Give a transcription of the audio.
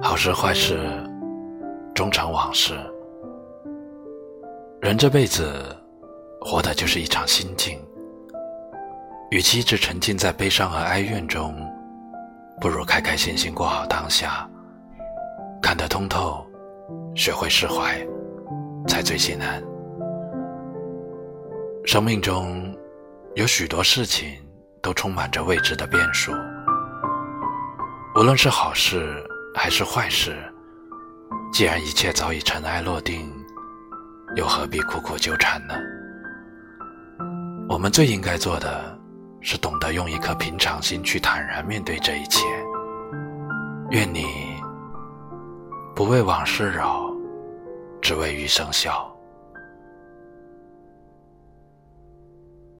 好事坏事，终成往事。人这辈子，活的就是一场心境。与其一直沉浸在悲伤和哀怨中，不如开开心心过好当下。看得通透，学会释怀，才最心安。生命中有许多事情都充满着未知的变数，无论是好事还是坏事，既然一切早已尘埃落定，又何必苦苦纠缠呢？我们最应该做的，是懂得用一颗平常心去坦然面对这一切。愿你不为往事扰，只为余生笑。